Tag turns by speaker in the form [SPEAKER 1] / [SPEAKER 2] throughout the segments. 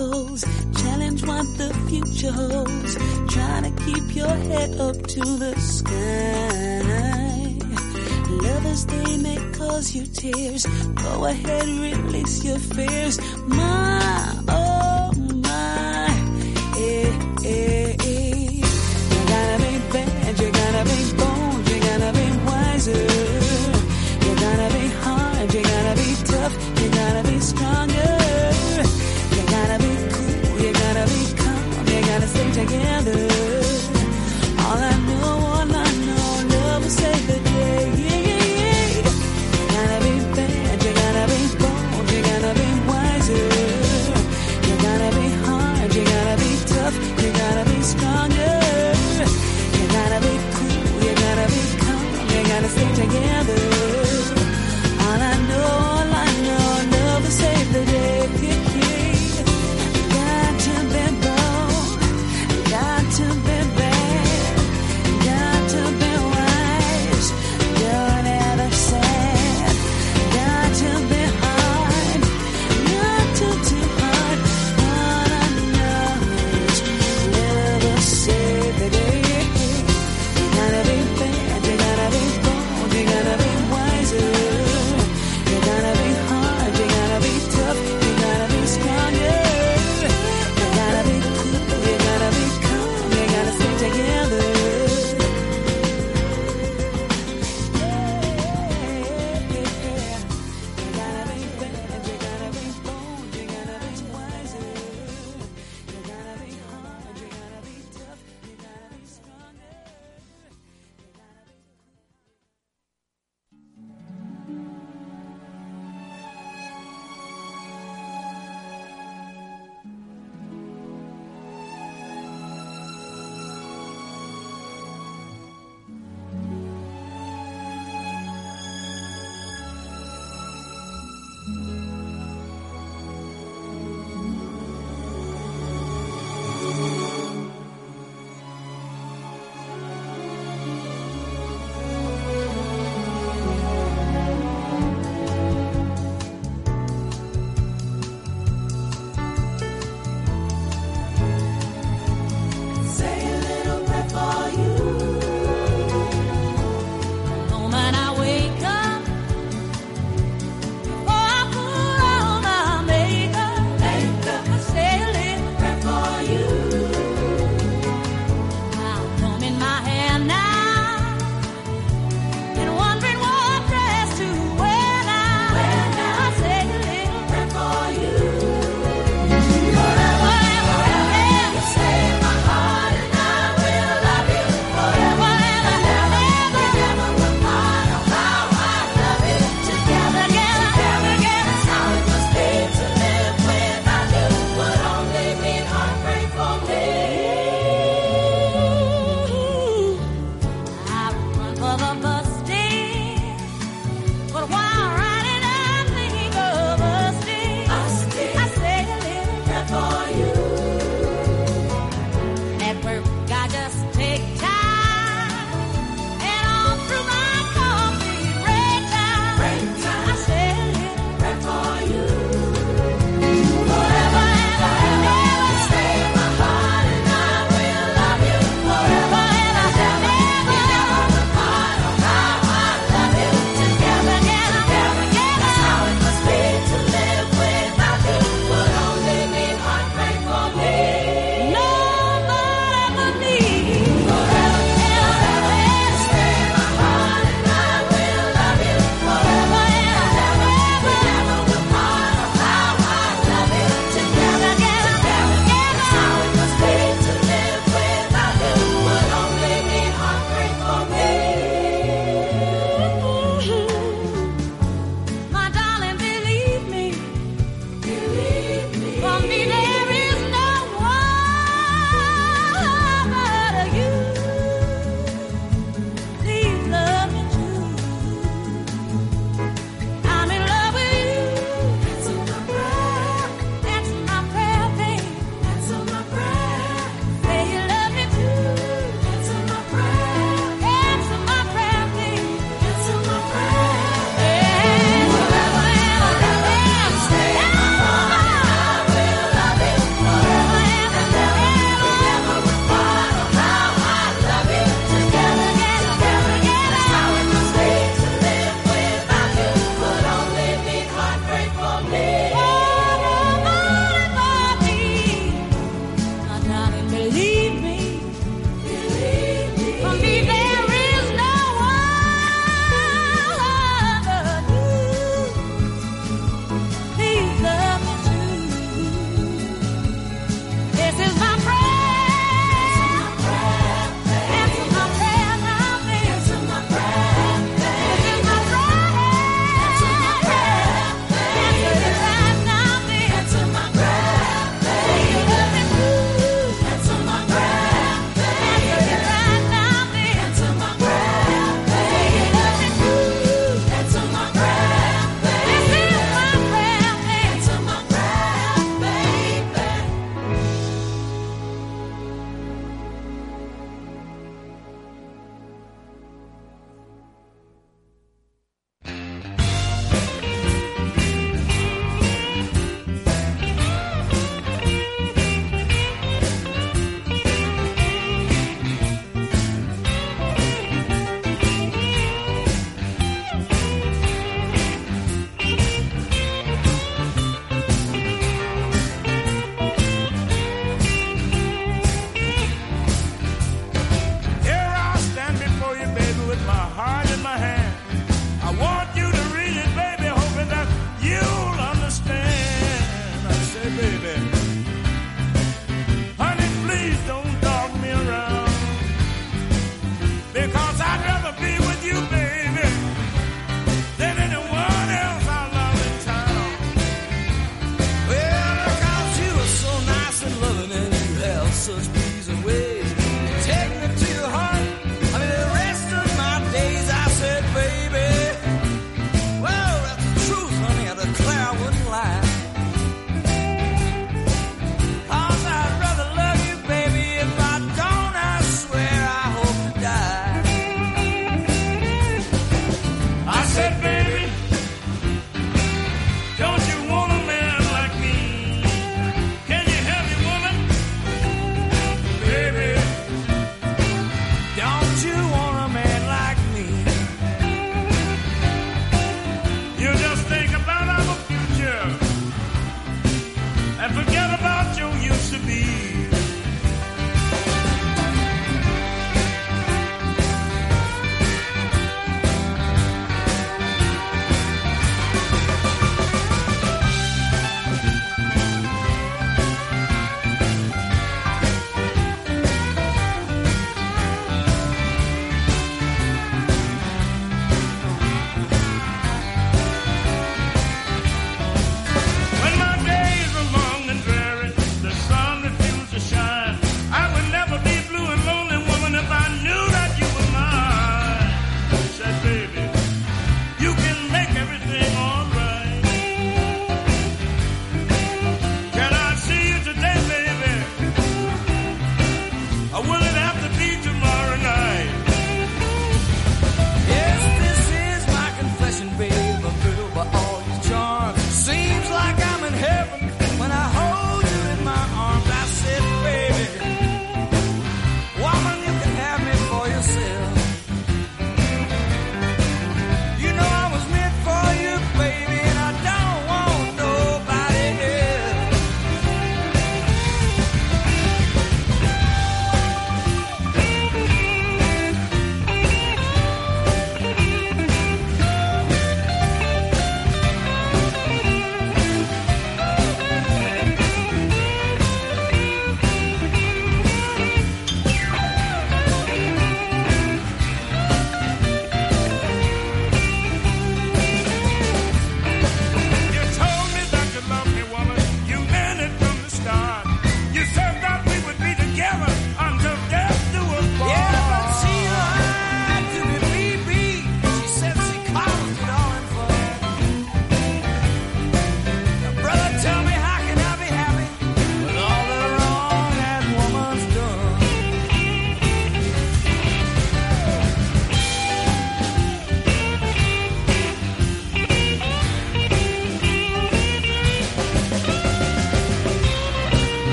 [SPEAKER 1] obstacles, challenge what the future holds, Trying to keep your head up to the sky. Lovers, they may cause you tears, go ahead, release your fears. My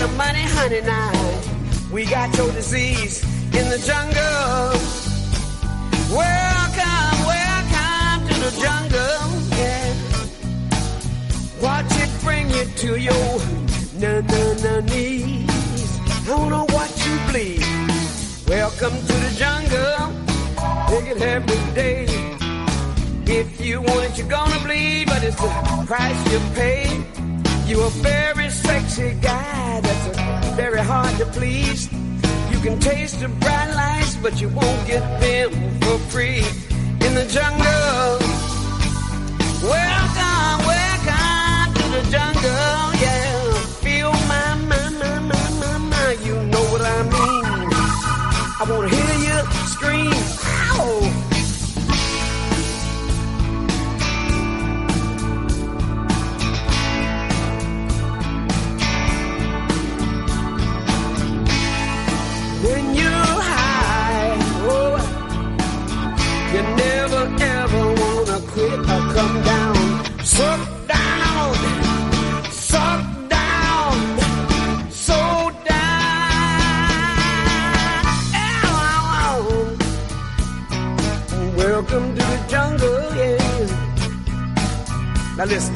[SPEAKER 2] The
[SPEAKER 3] money, honey, now we got your disease in the jungle. Welcome, welcome to the jungle. Yeah. Watch it bring you to your na na na knees. I know what you bleed. Welcome to the jungle. Take it every day. If you want it, you're gonna bleed, but it's the price you pay. You're a very sexy guy that's uh, very hard to please. You can taste the bright lights, but you won't get them for free in the jungle. Welcome, welcome to the jungle, yeah. Feel my, my, my, my, my, you know what I mean. I wanna hear you scream, ow! Come down. Suck down, suck down, so down. Welcome to the jungle, yeah. Now listen.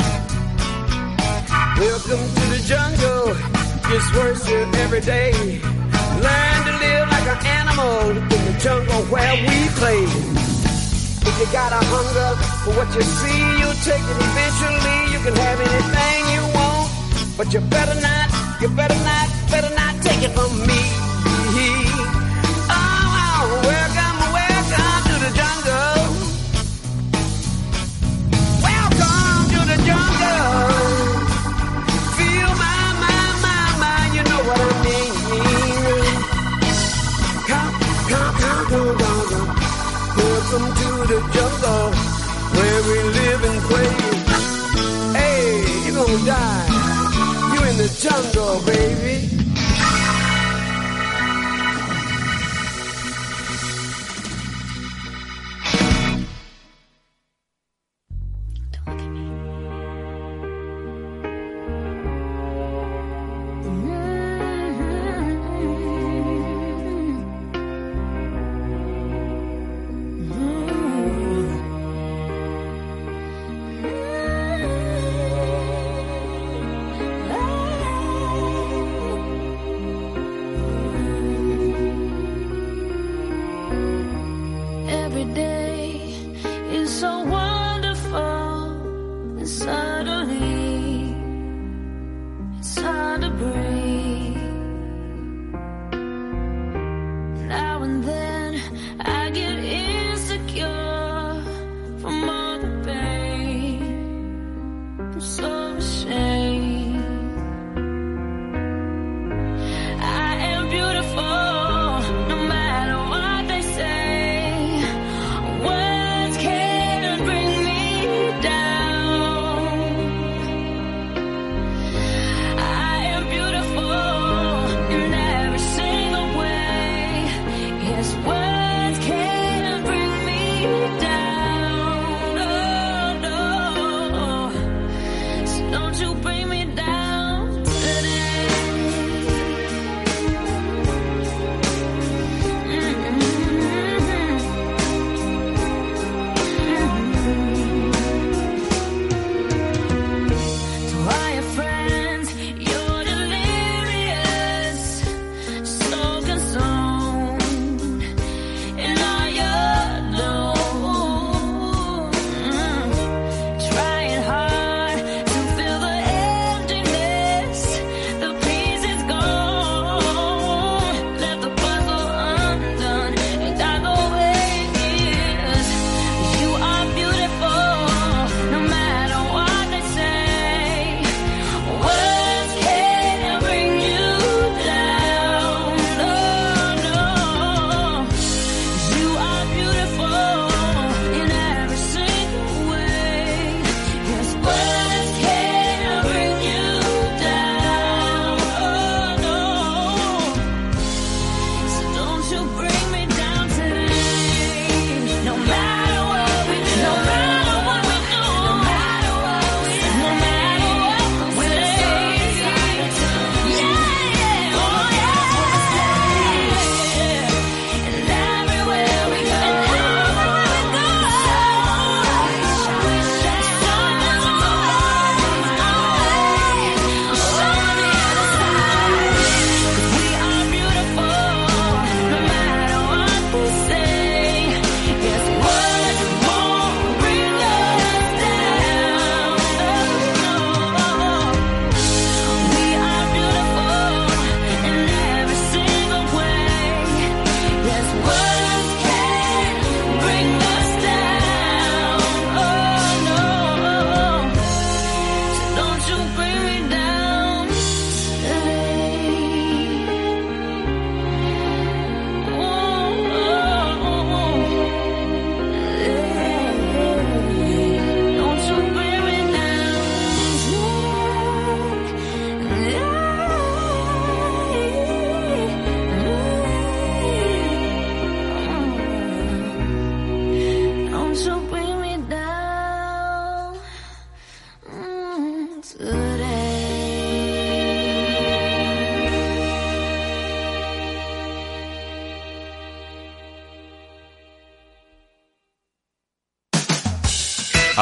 [SPEAKER 3] Welcome to the jungle. Gets worse every day. Learn to live like an animal in the jungle where we play. If you got a hunger for what you see, you'll take it eventually. You can have anything you want, but you better not, you better not, better not take it from me.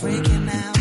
[SPEAKER 4] Freaking out,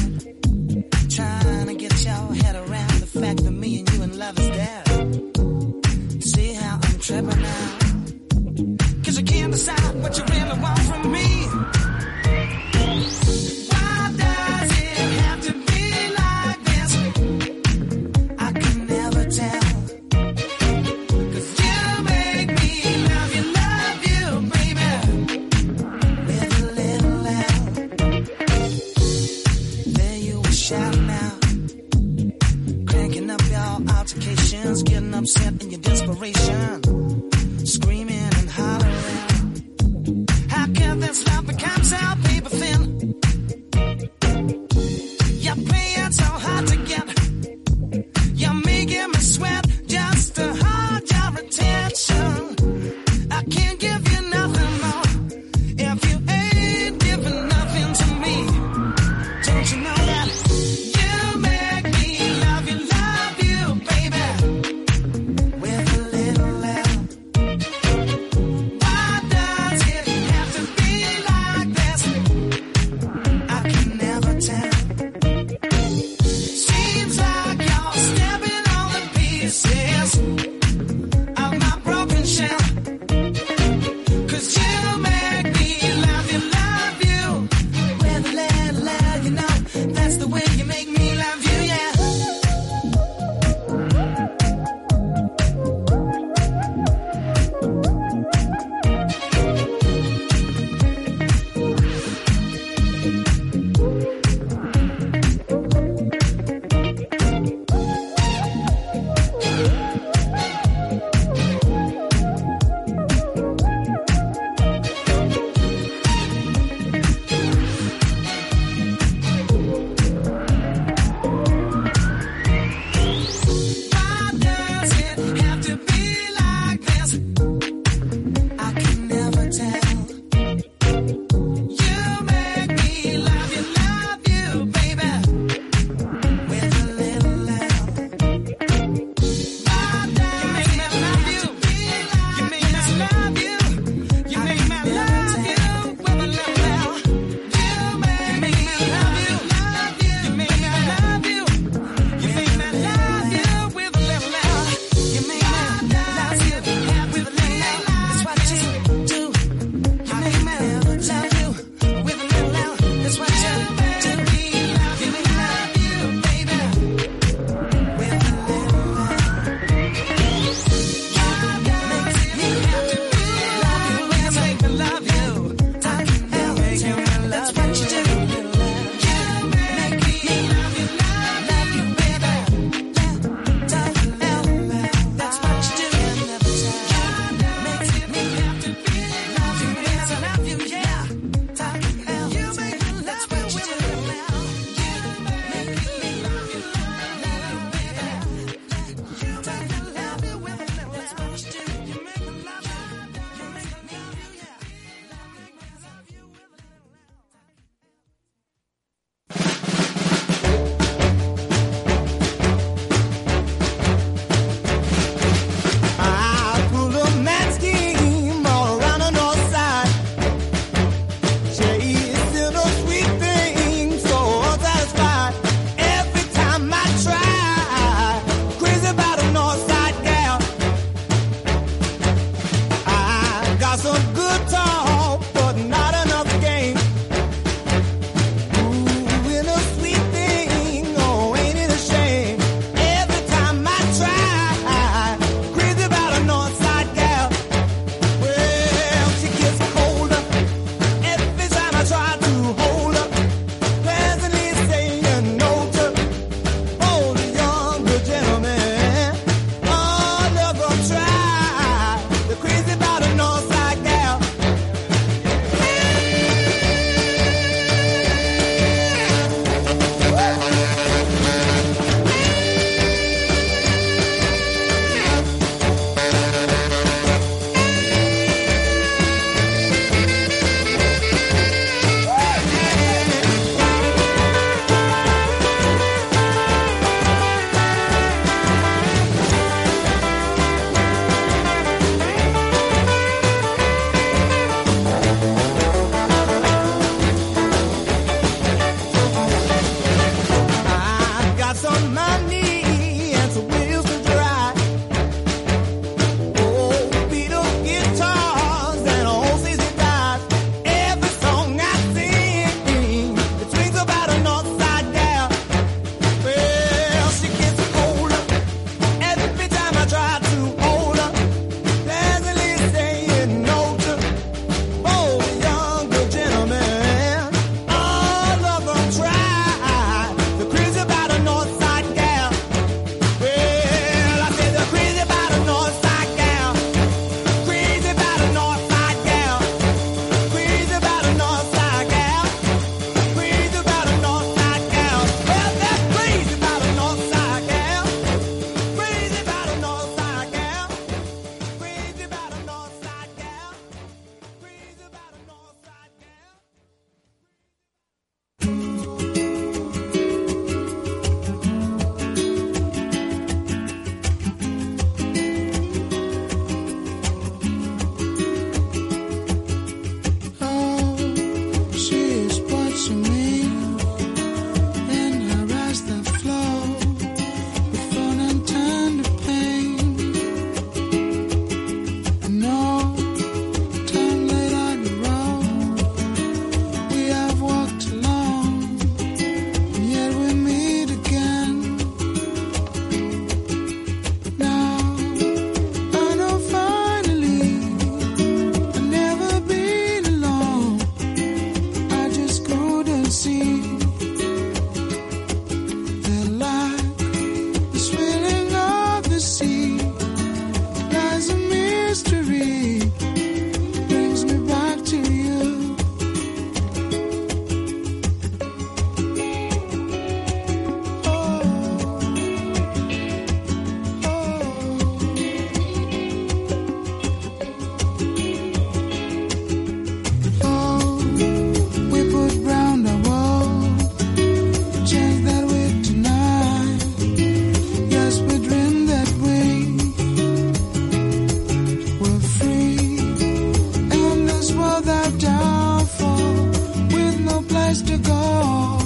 [SPEAKER 5] more.